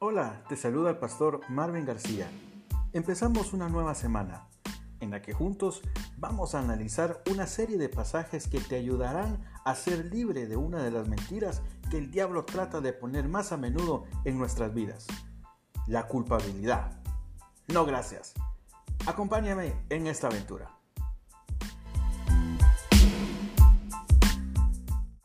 Hola, te saluda el pastor Marvin García. Empezamos una nueva semana en la que juntos vamos a analizar una serie de pasajes que te ayudarán a ser libre de una de las mentiras que el diablo trata de poner más a menudo en nuestras vidas. La culpabilidad. No gracias. Acompáñame en esta aventura.